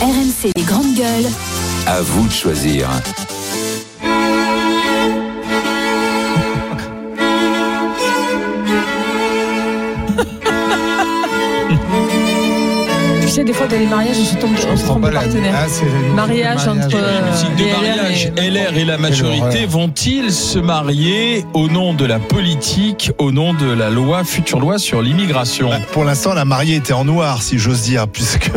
RMC les grandes gueules. À vous de choisir. Sais, des fois, dans les mariages, on se tombe, on se trompe de partenaire. Ah, Mariage entre euh, Musique de les LR mariage. et- LR et la majorité vont-ils se marier au nom de la politique, au nom de la loi, future loi sur l'immigration? Bah, Pour l'instant, la mariée était en noir, si j'ose dire, puisque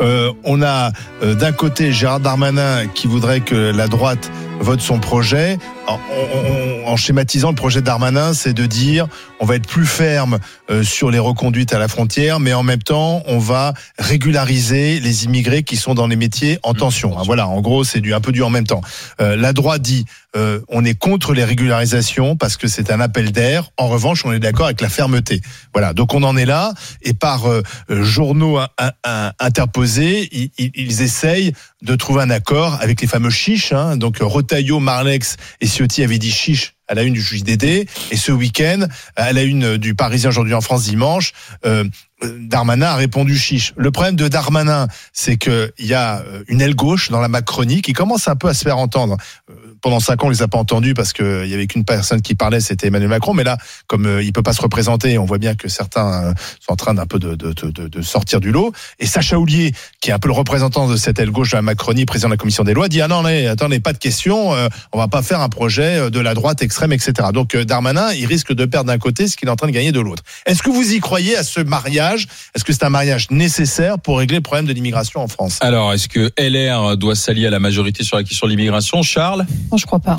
euh, on a euh, d'un côté Gérard Darmanin qui voudrait que la droite vote son projet. En, en- en schématisant, le projet Darmanin, c'est de dire on va être plus ferme euh, sur les reconduites à la frontière, mais en même temps, on va régulariser les immigrés qui sont dans les métiers en tension. Hein, Voilà, en gros, c'est du un peu du en même temps. Euh, la droite dit euh, on est contre les régularisations parce que c'est un appel d'air. En revanche, on est d'accord avec la fermeté. Voilà, donc on en est là. Et par euh, euh, journaux in- in- interposés, ils, ils- ils essayent de trouver un accord avec les fameux chiches. Hein. Donc Rotaillot, Marlex et Ciotti avaient dit chiche à la une du JDD. Et ce week-end, à la une du Parisien aujourd'hui en France dimanche, euh, Darmanin a répondu chiche. Le problème de Darmanin, c'est qu'il y a euh, une aile gauche dans la Macronie qui commence un peu à se faire entendre. Euh, Pendant cinq ans, on les a pas entendus parce qu'il y avait qu'une personne qui parlait, c'était Emmanuel Macron. Mais là, comme euh, il peut pas se représenter, on voit bien que certains euh, sont en train d'un peu de, de, de, de- sortir du lot. Et Sacha Houlier, qui est un peu le représentant de cette aile gauche de la Macronie, président de la commission des lois, dit ah non, mais attendez, pas de question, euh, on va pas faire un projet euh, de la droite extrême, etc. Donc euh, Darmanin, il risque de perdre d'un côté ce qu'il est en train de gagner de l'autre. Est-ce que vous y croyez à ce mariage Est-ce que c'est un mariage nécessaire pour régler le problème de l'immigration en France? Alors, est-ce que LR doit s'allier à la majorité sur la question de l'immigration? Charles? Non, je crois pas.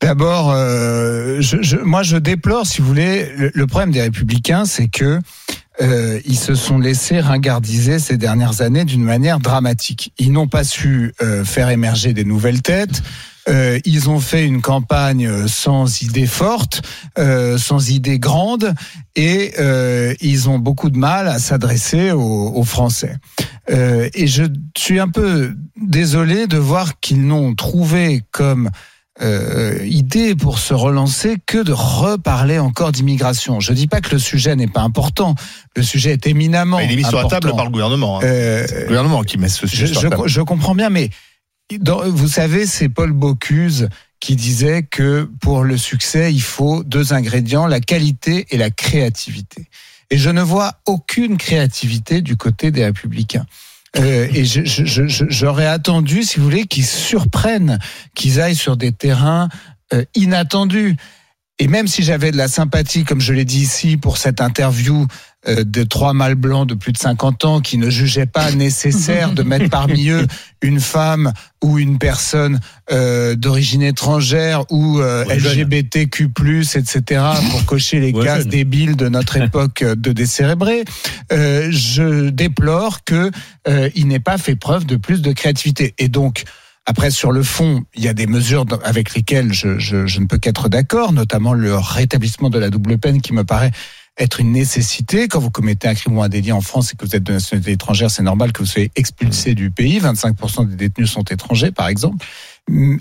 D'abord, euh, je, je- moi je déplore, si vous voulez, le, le problème des républicains, c'est que euh, ils se sont laissés ringardiser ces dernières années d'une manière dramatique. Ils n'ont pas su euh, faire émerger des nouvelles têtes. Euh, ils ont fait une campagne euh, sans idées fortes, euh, sans idées grandes, et euh, ils ont beaucoup de mal à s'adresser aux, aux Français. Et je suis un peu désolé de voir qu'ils n'ont trouvé comme euh, idée pour se relancer que de reparler encore d'immigration. Je dis pas que le sujet n'est pas important. Le sujet est éminemment Il est mis sur la table par le gouvernement. hein. Euh, le gouvernement qui met ce je, sujet sur la table. je comprends bien, mais vous savez, c'est Paul Bocuse qui disait que pour le succès, il faut deux ingrédients, la qualité et la créativité. Et je ne vois aucune créativité du côté des républicains. Euh, et j'aurais attendu, si vous voulez, qu'ils surprennent, qu'ils aillent sur des terrains euh, inattendus. Et même si j'avais de la sympathie, comme je l'ai dit ici, pour cette interview de trois mâles blancs de plus de 50 ans qui ne jugeaient pas nécessaire de mettre parmi eux une femme ou une personne euh, d'origine étrangère ou euh, Ouais. LGBTQ+, etc., pour cocher les Ouais, cases jeune. débiles de notre époque euh, de décérébrés, euh, je déplore que euh, il n'ait pas fait preuve de plus de créativité. Et donc, après, sur le fond, il y a des mesures avec lesquelles je, je- je ne peux qu'être d'accord, notamment le rétablissement de la double peine qui me paraît être une nécessité. Quand vous commettez un crime ou un délit en France et que vous êtes de nationalité étrangère, c'est normal que vous soyez expulsé du pays. 25% des détenus sont étrangers, par exemple.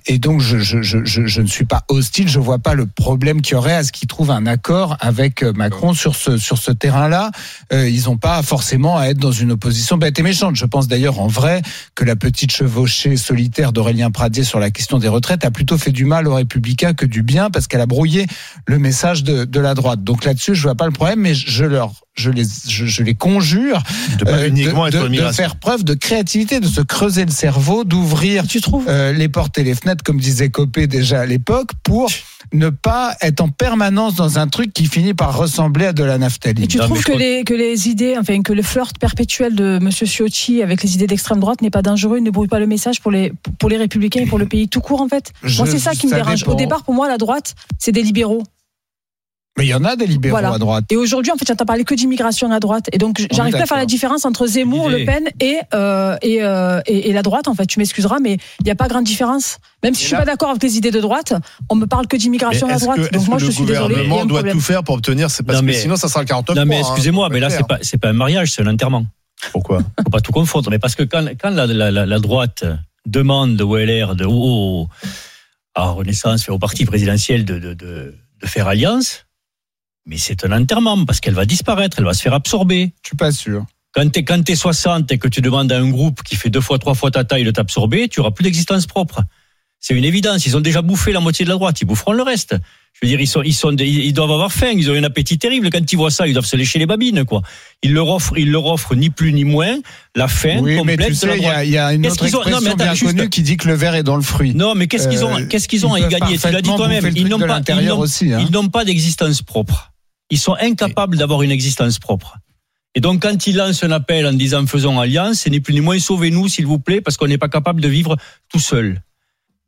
Et donc, je, je, je, je, ne suis pas hostile. Je vois pas le problème qu'il y aurait à ce qu'ils trouvent un accord avec euh, Macron sur ce, sur ce terrain-là. Euh, ils n'ont pas forcément à être dans une opposition bête et méchante. Je pense d'ailleurs en vrai que la petite chevauchée solitaire d'Aurélien Pradier sur la question des retraites a plutôt fait du mal aux républicains que du bien parce qu'elle a brouillé le message de, de la droite. Donc là-dessus, je vois pas le problème, mais je leur, je les, je, je les conjure De pas euh, uniquement de, être de- faire preuve de créativité, de se creuser le cerveau, d'ouvrir Tu trouves euh, les portes et les fenêtres, comme disait Copé déjà à l'époque, pour ne pas être en permanence dans un truc qui finit par ressembler à de la naphtaline. Et tu Non, trouves je que crois- les, que les idées, enfin que le flirt perpétuel de M. Ciotti avec les idées d'extrême droite n'est pas dangereux, ne brouille pas le message pour les, pour les républicains et pour le pays tout court en fait? Je- Moi c'est ça qui me dérange. dépend. Au départ pour moi la droite c'est des libéraux. Mais il y en a des libéraux Voilà. à droite. Et aujourd'hui en fait j'entends parler que d'immigration à droite. Et donc j'arrive pas à faire la différence entre Zemmour. Le Pen et, euh, et, euh, et, et la droite en fait. Tu m'excuseras mais il n'y a pas grande différence. Même si Et je suis là- pas d'accord avec les idées de droite, on me parle que d'immigration à droite. que, donc moi je le suis désolé. a gouvernement doit problème. tout faire pour obtenir C'est parce Non, que mais- sinon, ça sera le 49 Non, mais hein. excusez-moi, mais là, c'est pas, c'est pas un mariage, c'est un enterrement. Pourquoi? Faut pas tout confondre. Mais parce que quand, quand la, la, la, la droite demande au LR, de, au, à Renaissance, au parti présidentiel de, de, de, de faire alliance, mais c'est un enterrement parce qu'elle va disparaître, elle va se faire absorber. Je suis pas sûr. Quand t'es, quand t'es 60 et que tu demandes à un groupe qui fait deux fois, trois fois ta taille de t'absorber, tu auras plus d'existence propre. C'est une évidence. Ils ont déjà bouffé la moitié de la droite. Ils boufferont le reste. Je veux dire, ils sont, ils sont, ils doivent avoir faim. Ils ont un appétit terrible. Quand ils voient ça, ils doivent se lécher les babines, quoi. Ils leur offrent, ils leur offrent ni plus ni moins la faim Oui, mais complète tu sais, il y a, y une autre qu'ils ont- non, expression mais attends, bien juste- connue qui dit que le verre est dans le fruit. Non, mais qu'est-ce qu'ils ont, Euh, qu'est-ce qu'ils ont à y gagner? Tu l'as dit toi-même. Ils n'ont pas, ils n'ont- hein. ils n'ont pas d'existence propre. Ils sont incapables d'avoir une existence propre. Et donc, quand ils lancent un appel en disant faisons alliance, c'est ni plus ni moins sauvez-nous, s'il vous plaît, parce qu'on n'est pas capable de vivre tout seul.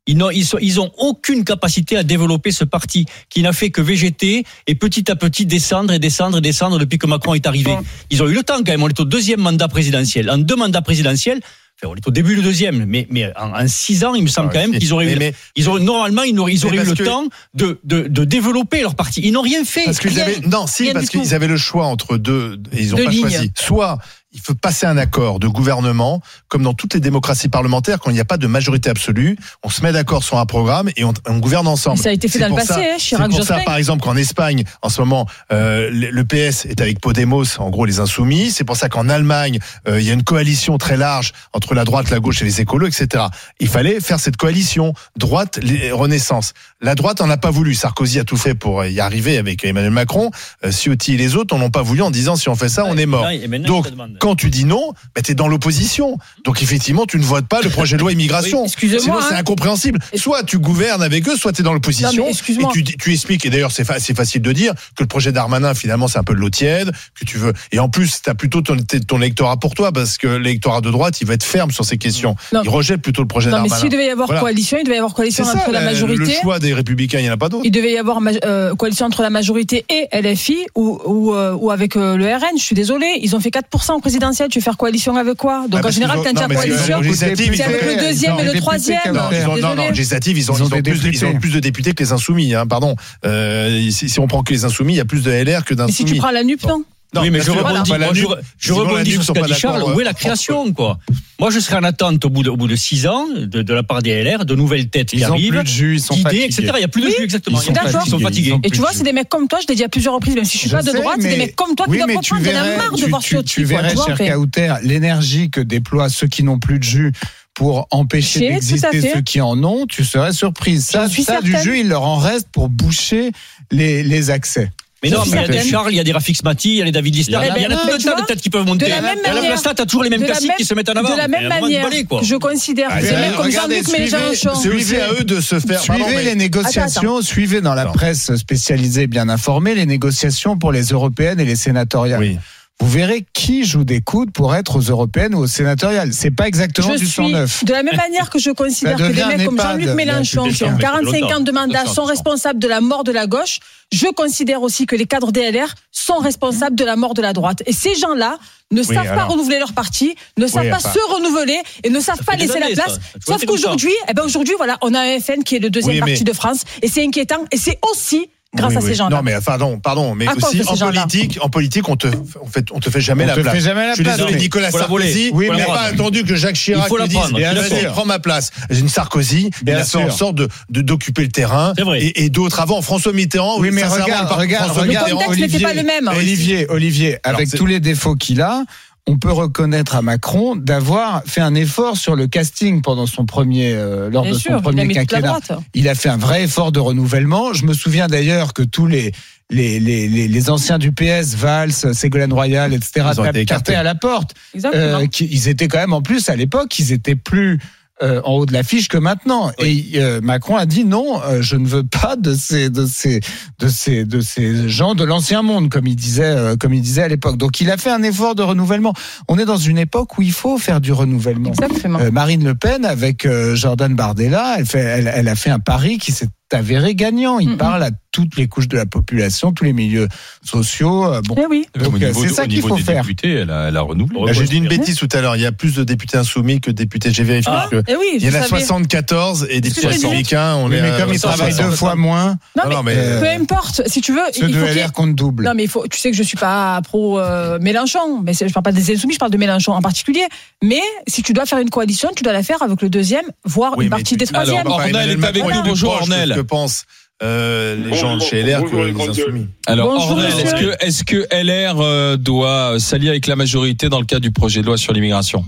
Ils n'ont, ils, ils ont aucune capacité à développer ce parti qui n'a fait que végéter et petit à petit descendre et descendre et descendre depuis que Macron est arrivé. Ils ont eu le temps quand même. On est au deuxième mandat présidentiel. En deux mandats présidentiels, enfin, on est au début du deuxième, mais, mais en, en six ans, il me semble Ah, quand même qu'ils auraient Mais- eu, mais- ils auraient, normalement, ils auraient, ils Mais auraient eu le que- temps de, de, de développer leur parti. Ils n'ont rien fait. Parce qu'ils avaient, non, si, parce qu'ils avaient le choix entre deux, et ils ont Deux pas lignes. choisi. Soit, il faut passer un accord de gouvernement, comme dans toutes les démocraties parlementaires, quand il n'y a pas de majorité absolue, on se met d'accord sur un programme et on, on gouverne ensemble. Ça a été fait C'est dans le passé, ça- hein, Chirac, C'est pour ça, par exemple, qu'en Espagne, en ce moment, euh, le PS est avec Podemos, en gros les insoumis. C'est pour ça qu'en Allemagne, euh, il y a une coalition très large entre la droite, la gauche et les écolos, etc. Il fallait faire cette coalition droite, les- Renaissance. La droite en a pas voulu. Sarkozy a tout fait pour y arriver avec Emmanuel Macron. Euh, Ciotti et les autres n'en ont pas voulu en disant si on fait ça, on est mort. Donc. Quand tu dis non, bah, tu es dans l'opposition. Donc, effectivement, tu ne votes pas le projet de loi immigration. Oui, excusez-moi, Sinon, c'est hein. incompréhensible. Soit tu gouvernes avec eux, soit tu es dans l'opposition. Et tu, tu expliques, et d'ailleurs, c'est fa- c'est facile de dire que le projet d'Armanin, finalement, c'est un peu de l'eau tiède, que tu veux. Et en plus, tu as plutôt ton, ton électorat pour toi, parce que l'électorat de droite, il va être ferme sur ces questions. Non. Il rejette plutôt le projet Non, mais d'Armanin. s'il devait y avoir Voilà. coalition, il devait y avoir coalition ça, entre la le majorité. choix des républicains, il n'y en a pas d'autre. Il devait y avoir euh, coalition entre la majorité et LFI ou, ou, euh, ou avec euh, le RN. Je suis désolé, ils ont fait 4% au présidentiel. Tu veux faire coalition avec quoi Donc Ah, en général, ont- quand il y a non, mais coalition, c'est avec le deuxième et le troisième. Non, ils ont, non, non, Désolé. législatives, ils ont, Ils ils ont plus, de, ils députés. ont plus de députés que les insoumis, hein, pardon. Euh, si, si on prend que les insoumis, il y a plus de LR que Mais si d'insoumis. tu prends la NUP, non Non, oui, mais je rebondis, moi, je, je rebondis sur ce qu'a dit Charles. Où est la création, quoi? Moi, je serais en attente au bout de, au bout de six ans de, de la part des LR, de nouvelles têtes qui Ils ont arrivent, plus de jus, ils sont fatigués. etc. Il n'y a plus de Oui, jus, exactement. ils sont Il y. Ils fatigués. Et tu vois, c'est des mecs comme toi, je l'ai dit à plusieurs reprises, même si je suis Je pas de droite, c'est des mecs comme toi qui doivent comprendre. J'en ai verrais- marre de voir Ciotti, Tu verrais, cher. Kauter, l'énergie que déploient ceux qui n'ont plus de jus pour empêcher d'exister ceux qui en ont, tu serais surprise. Ça, ça du jus, il leur en reste pour boucher les, les accès. Mais non, mais il y a des. Charles, il y a des Rafik Smati, il y a des David Lister, Il y en a tout un tas de têtes qui peuvent monter. de la même Et à la manière- place, là, t'as toujours les mêmes même- qui se mettent en avant. De la même manière je considère mecs comme regardez, Jean-Luc suivez- Mélenchon. Suivez à eux de se faire. Suivez les négociations, suivez dans la presse spécialisée bien informée les négociations pour les européennes et les sénatoriales. Vous verrez qui joue des coudes pour être aux européennes ou aux sénatoriales. C'est pas exactement Je du suis 109. de la même manière que je considère que des mecs comme Jean-Luc Mélenchon, qui ont République. 45 ans de mandat, sont responsables de la mort de la gauche. Je considère aussi que les cadres DLR sont responsables de la mort de la droite. Et ces gens-là ne savent pas alors. renouveler leur parti, ne savent pas enfin. se renouveler et ne savent Ça pas laisser années, la place. Sauf qu'aujourd'hui, eh ben aujourd'hui, voilà, on a un FN qui est le deuxième Oui, mais- parti de France et c'est inquiétant. Et c'est aussi grâce Oui, à oui. ces gens-là. Non, mais pardon, pardon, mais À aussi en politique, en politique, on te, on fait, on te fait jamais On la te place. fait jamais la Je suis place, désolé, Nicolas Sarkozy. Oui, il mais n'a pas attendu que Jacques Chirac Il faut lui dise, sûr. prends ma place. Une Sarkozy, Bien il a fait en sorte de, de- d'occuper le terrain. C'est vrai. Et, et d'autres avant, François Mitterrant. Oui, mais regarde, regarde, François regarde, Le contexte Mitterrand, n'était pas le même. Olivier, Olivier, avec tous les défauts qu'il a, on peut reconnaître à Macron d'avoir fait un effort sur le casting pendant son premier, euh, lors Bien de sûr, son premier quinquennat. Il a fait un vrai effort de renouvellement. Je me souviens d'ailleurs que tous les les, les, les, les anciens du PS, Valls, Ségolène Royal, etc., Ils ont été écartés. à la porte. Exactement. Euh, qui- ils étaient quand même en plus à l'époque, ils étaient plus euh, en haut de l'affiche que maintenant. Et euh, Macron a dit non, euh, je ne veux pas de ces de ces de ces de ces gens de l'ancien monde, comme il disait euh, comme il disait à l'époque. Donc il a fait un effort de renouvellement. On est dans une époque où il faut faire du renouvellement. Exactement. Euh, Marine Le Pen avec euh, Jordan Bardella, elle, fait, elle, elle a fait un pari qui s'est avéré gagnant. Il parle à toutes les couches de la population, tous les milieux sociaux. euh, bon, Eh oui. Euh, niveau, c'est ça qu'il faut des faire. députés, elle a, elle a renouvelé. Bah, J'ai dit une bêtise tout à l'heure. Il y a plus de députés insoumis que de députés. J'ai vérifié. Ah. que Eh oui, il y en a savez. 74 et des dit. républicains, on Oui, est mais à comme ils travaillent 160. deux fois moins, Non, Non, mais non, mais euh, peu importe, si tu veux, ceux il de faut ait- LR comptent double. Non, mais il faut, tu sais que je suis pas pro euh, Mélenchon, mais je parle pas des insoumis, je parle de Mélenchon en particulier. Mais si tu dois faire une coalition, tu dois la faire avec le deuxième, voire Oui, une partie tu- des troisièmes. Alors, Ornel est avec nous. Bonjour, de Ornel. Que pense euh, les gens de chez LR que bonjour, les les insoumis. Alors, Bonjour, est-ce que, est-ce que LR euh, doit s'allier avec la majorité dans le cadre du projet de loi sur l'immigration?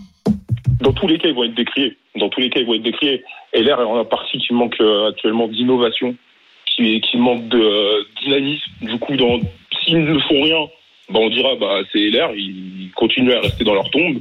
Dans tous les cas, ils vont être décriés. Dans tous les cas, ils vont être décriés. L'air est en partie qui manque actuellement d'innovation, qui, qui manque de euh, dynamisme. Du coup, dans, s'ils ne font rien, bah, on dira bah c'est LR, ils continuent à rester dans leur tombe.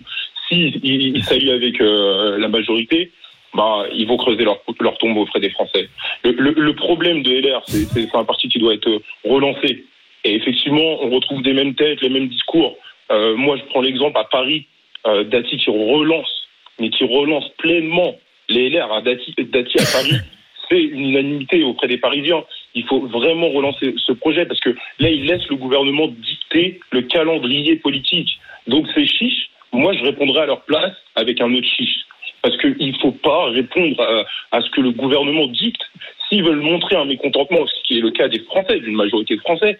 S'ils ils, ils s'allient avec euh, la majorité, bah ils vont creuser leur, leur tombe auprès des Français. Le, le, le problème de LR, c'est c'est- c'est un parti qui doit être euh, relancé. Et effectivement, on retrouve des mêmes têtes, les mêmes discours. Euh, moi, je prends l'exemple à Paris, euh, Dati qui relance, mais qui relance pleinement les LR à Dati, Dati à Paris. C'est une unanimité auprès des Parisiens. Il faut vraiment relancer ce projet parce que là, il laisse le gouvernement dicter le calendrier politique. Donc, ces chiches, moi, je répondrai à leur place avec un autre chiche. Parce qu'il ne faut pas répondre à, ce que le gouvernement dicte. S'ils veulent montrer un mécontentement, ce qui est le cas des Français, d'une majorité de Français,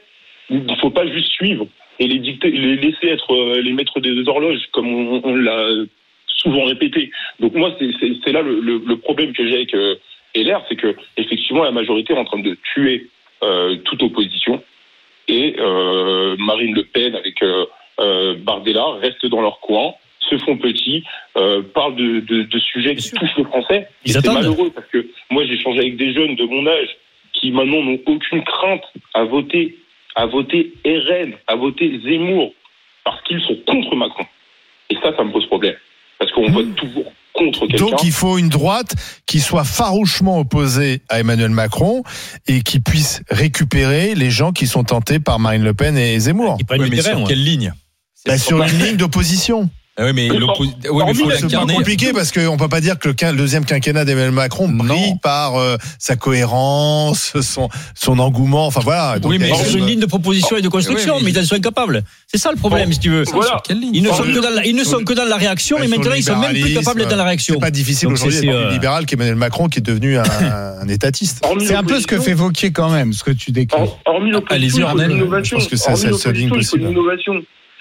il ne faut pas juste suivre et les dicter, les laisser être euh, les maîtres des horloges, comme on, l'a souvent répété. Donc moi, c'est- là le, problème que j'ai avec euh, LR, c'est que effectivement la majorité est en train de tuer euh, toute opposition et euh, Marine Le Pen avec Bardella restent dans leur coin, se font petits, euh, parlent de, de, de sujets qui touchent le français. Ils c'est attendent. malheureux parce que moi j'ai échangé avec des jeunes de mon âge qui maintenant n'ont aucune crainte à voter, à voter RN, à voter Zemmour, parce qu'ils sont contre Macron. Et ça, ça me pose problème. Parce qu'on vote toujours contre quelqu'un. Donc il faut une droite qui soit farouchement opposée à Emmanuel Macron et qui puisse récupérer les gens qui sont tentés par Marine Le Pen et Zemmour. Ils prennent Oui, mais sur ouais. quelle ligne? Bah, sur une ligne d'opposition. Ah Oui, mais oui, mais C'est pas compliqué parce qu'on peut pas dire que le quin- le deuxième quinquennat d'Emmanuel Macron brille Non. par euh, sa cohérence, son, son engouement. Enfin voilà. Donc, Oui, mais a une ligne de proposition et de construction, Oui, mais- mais ils en sont incapables. C'est ça le problème, Bon, si tu veux. Voilà. Ils ne, sont que dans la, ils ne sont que dans la réaction et maintenant ils sont même plus capables d'être dans la réaction. C'est pas difficile Donc, aujourd'hui c'est- d'être euh, libéral qu'Emmanuel Macron qui est devenu un, un étatiste. Hormis C'est un peu ce que fait Vauquier quand même, ce que tu décris. Hor- Hormis l'opposition, il faut de Arnel.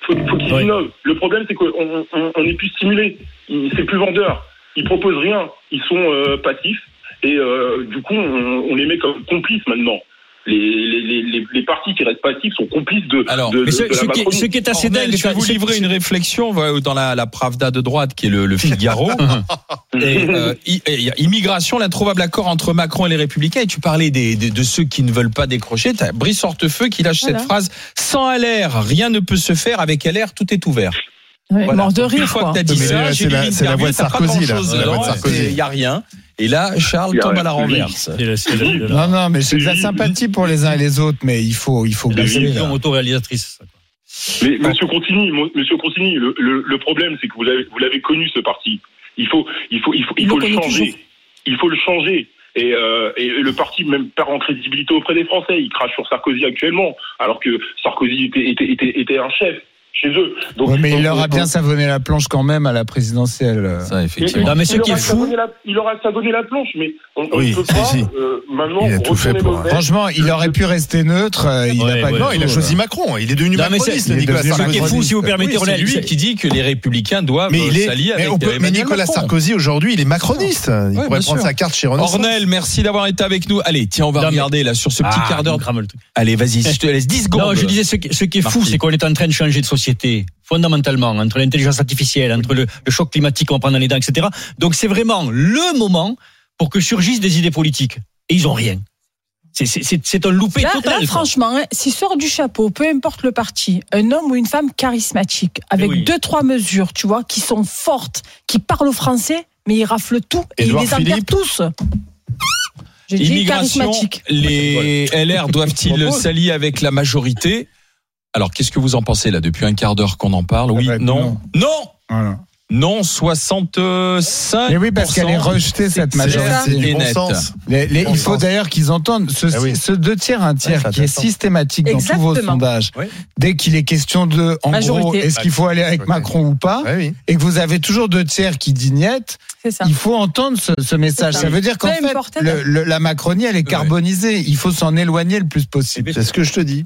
Faut faut, qu'ils Ouais. innovent. Le problème, c'est qu'on on, on- on est plus stimulé. C'est plus vendeur. Ils proposent rien. Ils sont euh, passifs. Et euh, du coup, on, on les met comme complices maintenant. Les, les, les, les, les partis qui restent passifs sont complices de, Alors, de, Mais de- ce, de la ce qui, Macronie. ce qui est assez dingue, je vais vous livrer une réflexion dans la, la Pravda de droite, qui est le, le Figaro. et, euh, immigration, l'introuvable accord entre Macron et les Républicains. Et tu parlais des, des- de ceux qui ne veulent pas décrocher. T'as Brice Hortefeux qui lâche Voilà. cette phrase Sans LR, rien ne peut se faire. Avec LR, tout est ouvert. Ouais, Voilà. Mort de Une rire, fois quoi. que t'as dit Mais ça, j'ai c'est la- c'est voix de Sarkozy, là. C'est. Il n'y a rien. Et là, Charles y tombe à la renverse. c'est c'est Non, non, mais c'est de la sympathie pour les uns et les autres, mais il faut, il faut la baisser. vision là. autoréalisatrice. Mais Monsieur Contigny, mo- Monsieur Contigny, le, le, le problème, c'est que vous l'avez vous l'avez connu ce parti. Il faut, il faut, il faut, il Il faut le changer. toujours. Il faut le changer. Et, euh, et le parti même perd en crédibilité auprès des Français. Il crache sur Sarkozy actuellement, alors que Sarkozy était, était, était, était un chef chez eux. Donc, Ouais, mais il leur a on- bien savonné la planche quand même à la présidentielle. Ça, effectivement. Non, mais ce il qui est fou- la- il aura savonné la planche, mais on ne Oui, peut si, pas si. euh, maintenant Il a tout fait pour- vestes. Franchement, il aurait pu rester neutre. euh, Il Ouais, n'a pas ouais. du Non, il a choisi Macron. Il est devenu Non, macroniste, est Nicolas devenu Ce qui est Sarkozy. fou, si vous permettez, Oui, c'est Ronel, lui qui dit que les Républicains doivent Mais il est, s'allier avec on peut- mais Nicolas. Sarkozy aujourd'hui, il est macroniste. Il pourrait prendre sa carte chez Renaissance. Ornel, merci d'avoir été avec nous. Allez, tiens, on va regarder là sur ce petit Ah, quart d'heure. Allez, vas-y, je te laisse 10 secondes. Non, je disais, ce qui, est fou, c'est qu'on est en train de changer de société, fondamentalement, entre l'intelligence artificielle, entre le, le choc climatique qu'on prend dans les dents, etc. Donc c'est vraiment le moment pour que surgissent des idées politiques. Et ils ont rien. C'est- un loupé Là, total. là, franchement, hein, s'il sort du chapeau, peu importe le parti, un homme ou une femme charismatique, avec Eh oui. deux, trois mesures, tu vois, qui sont fortes, qui parlent au français, mais ils raflent tout et ils les enterrent tous. J'ai dit Immigration, charismatique. les LR doivent-ils s'allier avec la majorité? Alors, qu'est-ce que vous en pensez là depuis un quart d'heure qu'on en parle? Oui, va être non, non, Voilà. non, 65. Mais oui, parce qu'elle est rejetée, cette majorité. Et Bon net. sens. Les- les- Bon il faut d'ailleurs qu'ils entendent ce, Ah oui. ce deux tiers, un tiers Ouais, qui est systématique dans tous vos sondages. Oui. Dès qu'il est question de, en Majorité. gros, est-ce qu'il faut aller avec. Macron ou pas, Ouais, oui. et que vous avez toujours deux tiers qui disent niet, C'est ça. il faut entendre ce, ce message. Ça. ça. veut dire qu'en fait, importe, le- le- la Macronie, elle est carbonisée. Il faut s'en éloigner le plus possible. C'est ce que je te dis.